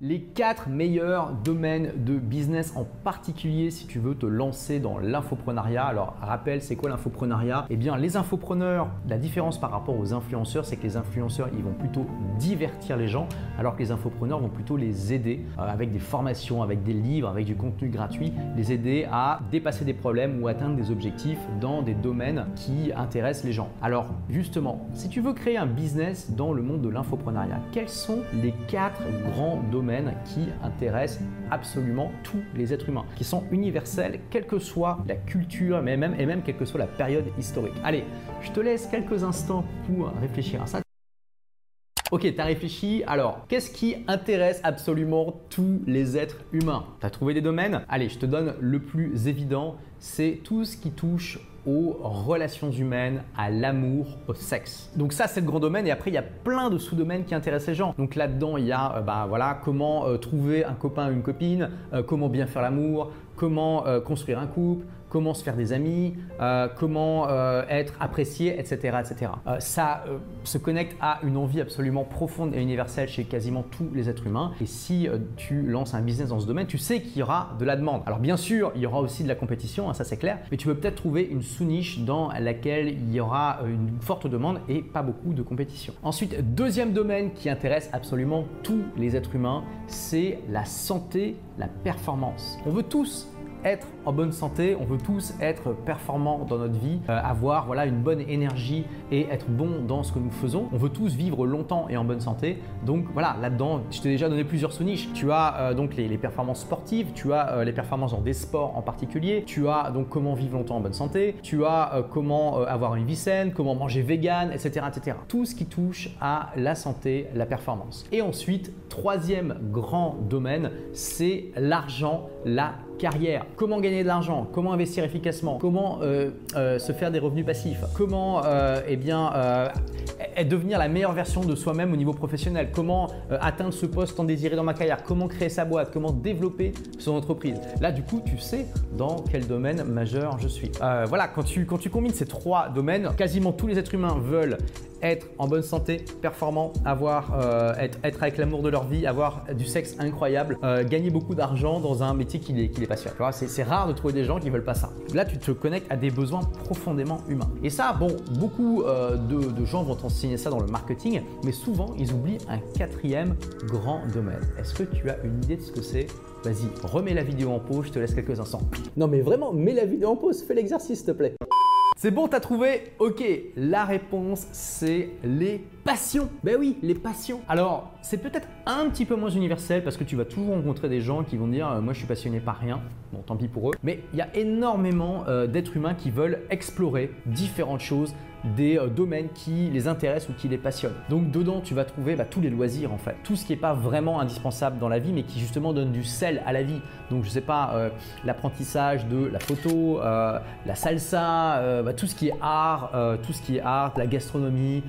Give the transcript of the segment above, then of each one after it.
Les quatre meilleurs domaines de business en particulier si tu veux te lancer dans l'infoprenariat. Alors rappelle, c'est quoi l'infoprenariat? Eh bien les infopreneurs, la différence par rapport aux influenceurs, c'est que les influenceurs, ils vont plutôt divertir les gens alors que les infopreneurs vont plutôt les aider euh, avec des formations, avec des livres, avec du contenu gratuit, les aider à dépasser des problèmes ou atteindre des objectifs dans des domaines qui intéressent les gens. Alors justement, si tu veux créer un business dans le monde de l'infoprenariat, quels sont les quatre grands domaines? Qui intéressent absolument tous les êtres humains, qui sont universels, quelle que soit la culture, mais même, et même quelle que soit la période historique. Allez, je te laisse quelques instants pour réfléchir à ça. Ok, tu as réfléchi. Alors, qu'est-ce qui intéresse absolument tous les êtres humains? Tu as trouvé des domaines? Allez, je te donne le plus évident, c'est tout ce qui touche aux relations humaines, à l'amour, au sexe. Donc ça c'est le grand domaine et après il y a plein de sous-domaines qui intéressent les gens. Donc là-dedans il y a euh, bah, voilà, comment euh, trouver un copain une copine, euh, comment bien faire l'amour, comment construire un couple, comment se faire des amis, euh, comment euh, être apprécié, etc. etc. Euh, ça se connecte à une envie absolument profonde et universelle chez quasiment tous les êtres humains. Et si tu lances un business dans ce domaine, tu sais qu'il y aura de la demande. Alors bien sûr, il y aura aussi de la compétition, hein, ça c'est clair, mais tu peux peut-être trouver une sous-niche dans laquelle il y aura une forte demande et pas beaucoup de compétition. Ensuite, deuxième domaine qui intéresse absolument tous les êtres humains, c'est la santé, la performance. On veut tous être en bonne santé, on veut tous être performants dans notre vie, euh, avoir voilà, une bonne énergie et être bon dans ce que nous faisons. On veut tous vivre longtemps et en bonne santé. Donc voilà, là-dedans, je t'ai déjà donné plusieurs sous-niches. Tu as euh, donc les, performances sportives, tu as euh, les performances dans des sports en particulier, tu as donc comment vivre longtemps en bonne santé, tu as comment avoir une vie saine, comment manger vegan, etc., etc. Tout ce qui touche à la santé, la performance. Et ensuite, troisième grand domaine, c'est l'argent, la carrière, comment gagner de l'argent, comment investir efficacement, comment euh, euh, se faire des revenus passifs, comment euh, eh bien, devenir la meilleure version de soi-même au niveau professionnel, comment atteindre ce poste tant désiré dans ma carrière, comment créer sa boîte, comment développer son entreprise? Là, du coup, tu sais dans quel domaine majeur je suis. voilà, quand tu, quand tu combines ces trois domaines, quasiment tous les êtres humains veulent être en bonne santé, performant, avoir, euh, être, être, avec l'amour de leur vie, avoir du sexe incroyable, euh, gagner beaucoup d'argent dans un métier qui les, qui les passionne. C'est rare de trouver des gens qui veulent pas ça. Là, tu te connectes à des besoins profondément humains. Et ça, bon, beaucoup euh, de, gens vont t'enseigner ça dans le marketing, mais souvent, ils oublient un quatrième grand domaine. Est-ce que tu as une idée de ce que c'est? Vas-y, remets la vidéo en pause, je te laisse quelques instants. Non mais vraiment, mets la vidéo en pause, fais l'exercice s'il te plaît. C'est bon, t'as trouvé? Ok, la réponse c'est les passions. Ben oui, les passions. Alors, c'est peut-être un petit peu moins universel parce que tu vas toujours rencontrer des gens qui vont dire euh, moi je suis passionné par rien. Bon, tant pis pour eux. Mais il y a énormément euh, d'êtres humains qui veulent explorer différentes choses, des euh, domaines qui les intéressent ou qui les passionnent. Donc dedans, tu vas trouver bah, tous les loisirs en fait, tout ce qui n'est pas vraiment indispensable dans la vie, mais qui justement donne du sel à la vie. Donc je sais pas, euh, l'apprentissage de la photo, euh, la salsa, bah, tout ce qui est art, tout ce qui est art, la gastronomie,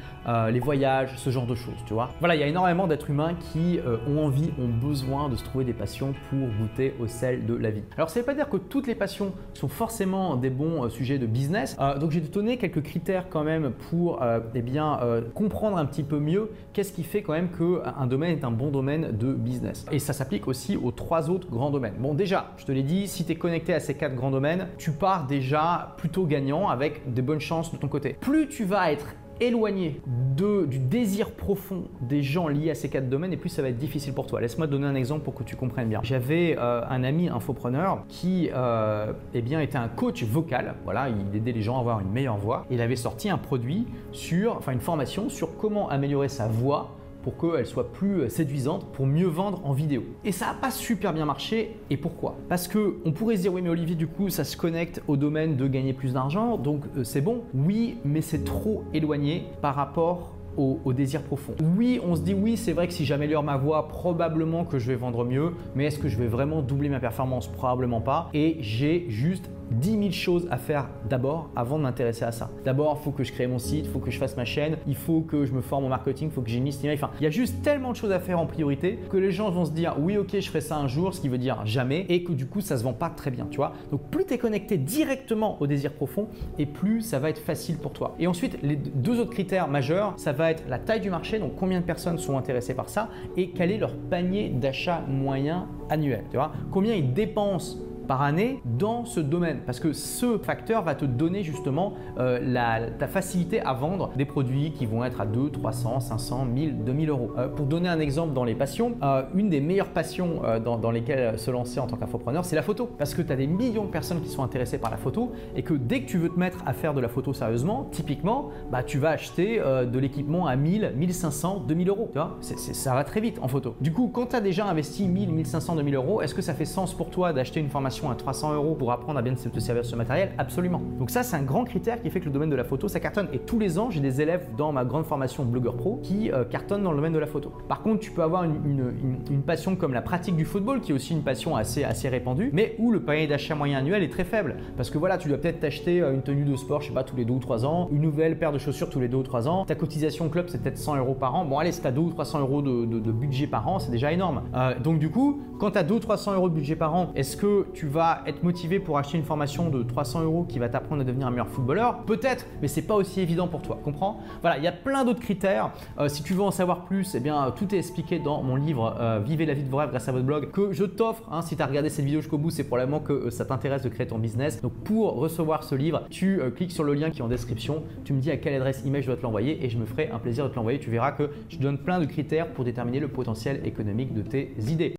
les voyages, ce genre de choses, tu vois. Voilà, il y a énormément d'êtres humains qui ont envie, ont besoin de se trouver des passions pour goûter au sel de la vie. Alors ça ne veut pas dire que toutes les passions sont forcément des bons sujets de business. donc j'ai donné quelques critères même pour euh, eh bien, euh, comprendre un petit peu mieux qu'est-ce qui fait quand même qu'un domaine est un bon domaine de business. Et ça s'applique aussi aux trois autres grands domaines. Bon déjà, je te l'ai dit, si tu es connecté à ces quatre grands domaines, tu pars déjà plutôt gagnant avec des bonnes chances de ton côté. Plus tu vas être éloigné de, du désir profond des gens liés à ces quatre domaines et plus ça va être difficile pour toi. Laisse-moi donner un exemple pour que tu comprennes bien. J'avais euh, un ami infopreneur qui euh, eh bien, était un coach vocal. Voilà, il aidait les gens à avoir une meilleure voix. Il avait sorti un produit sur, enfin une formation sur comment améliorer sa voix pour qu'elle soit plus séduisante, pour mieux vendre en vidéo. Et ça n'a pas super bien marché. Et pourquoi? Parce que on pourrait se dire oui mais Olivier du coup ça se connecte au domaine de gagner plus d'argent, donc euh, c'est bon. Oui, mais c'est trop éloigné par rapport au, au, désir profond. Oui, on se dit oui, c'est vrai que si j'améliore ma voix, probablement que je vais vendre mieux, mais est-ce que je vais vraiment doubler ma performance? Probablement pas. Et j'ai juste 10 000 choses à faire d'abord avant de m'intéresser à ça. D'abord, il faut que je crée mon site, il faut que je fasse ma chaîne, il faut que je me forme en marketing, il faut que j'ai une liste email. Enfin, il y a juste tellement de choses à faire en priorité que les gens vont se dire oui, ok, je ferai ça un jour, ce qui veut dire jamais, et que du coup, ça se vend pas très bien, tu vois. Donc, plus tu es connecté directement au désir profond, et plus ça va être facile pour toi. Et ensuite, les deux autres critères majeurs, ça va la taille du marché, donc combien de personnes sont intéressées par ça, et quel est leur panier d'achat moyen annuel. Tu vois Combien ils dépensent par année dans ce domaine. Parce que ce facteur va te donner justement euh, la, facilité à vendre des produits qui vont être à 2, 300, 500, 1000, 2000 euros. Euh, pour donner un exemple dans les passions, euh, une des meilleures passions dans, dans, lesquelles se lancer en tant qu'infopreneur, c'est la photo. Parce que tu as des millions de personnes qui sont intéressées par la photo et que dès que tu veux te mettre à faire de la photo sérieusement, typiquement, bah, tu vas acheter de l'équipement à 1000, 1500, 2000 euros. Tu vois ça va très vite en photo. Du coup, quand tu as déjà investi 1000, 1500, 2000 euros, est-ce que ça fait sens pour toi d'acheter une formation à 300 euros pour apprendre à bien te servir ce matériel Absolument. Donc ça, c'est un grand critère qui fait que le domaine de la photo, ça cartonne. Et tous les ans, j'ai des élèves dans ma grande formation Blogueur Pro qui euh, cartonnent dans le domaine de la photo. Par contre, tu peux avoir une, passion comme la pratique du football, qui est aussi une passion assez, assez répandue, mais où le panier d'achat moyen annuel est très faible. Parce que voilà, tu dois peut-être t'acheter euh, une tenue de sport, je sais pas, tous les deux ou trois ans, une nouvelle paire de chaussures tous les deux ou trois ans. Ta cotisation club, c'est peut-être 100 euros par an. Bon, allez, si tu as 2 ou 300 euros de, budget par an, c'est déjà énorme. Euh, donc, du coup, quand tu as 2 ou 300 euros de budget par an, est-ce que tu vas être motivé pour acheter une formation de 300 euros qui va t'apprendre à devenir un meilleur footballeur Peut-être, mais c'est pas aussi évident pour toi, comprends? Voilà, il y a plein d'autres critères. Euh, si tu veux en savoir plus, eh bien, tout est expliqué dans mon livre euh, Vivez la vie de vos rêves grâce à votre blog que je t'offre. Hein, si tu as regardé cette vidéo jusqu'au bout, c'est probablement que euh, ça t'intéresse de créer ton business. Donc pour recevoir ce livre, tu cliques sur le lien qui est en description, tu me dis à quelle adresse email je dois te l'envoyer et je me ferai un plaisir de te l'envoyer. Tu verras que je donne plein de critères pour déterminer le potentiel économique de tes idées.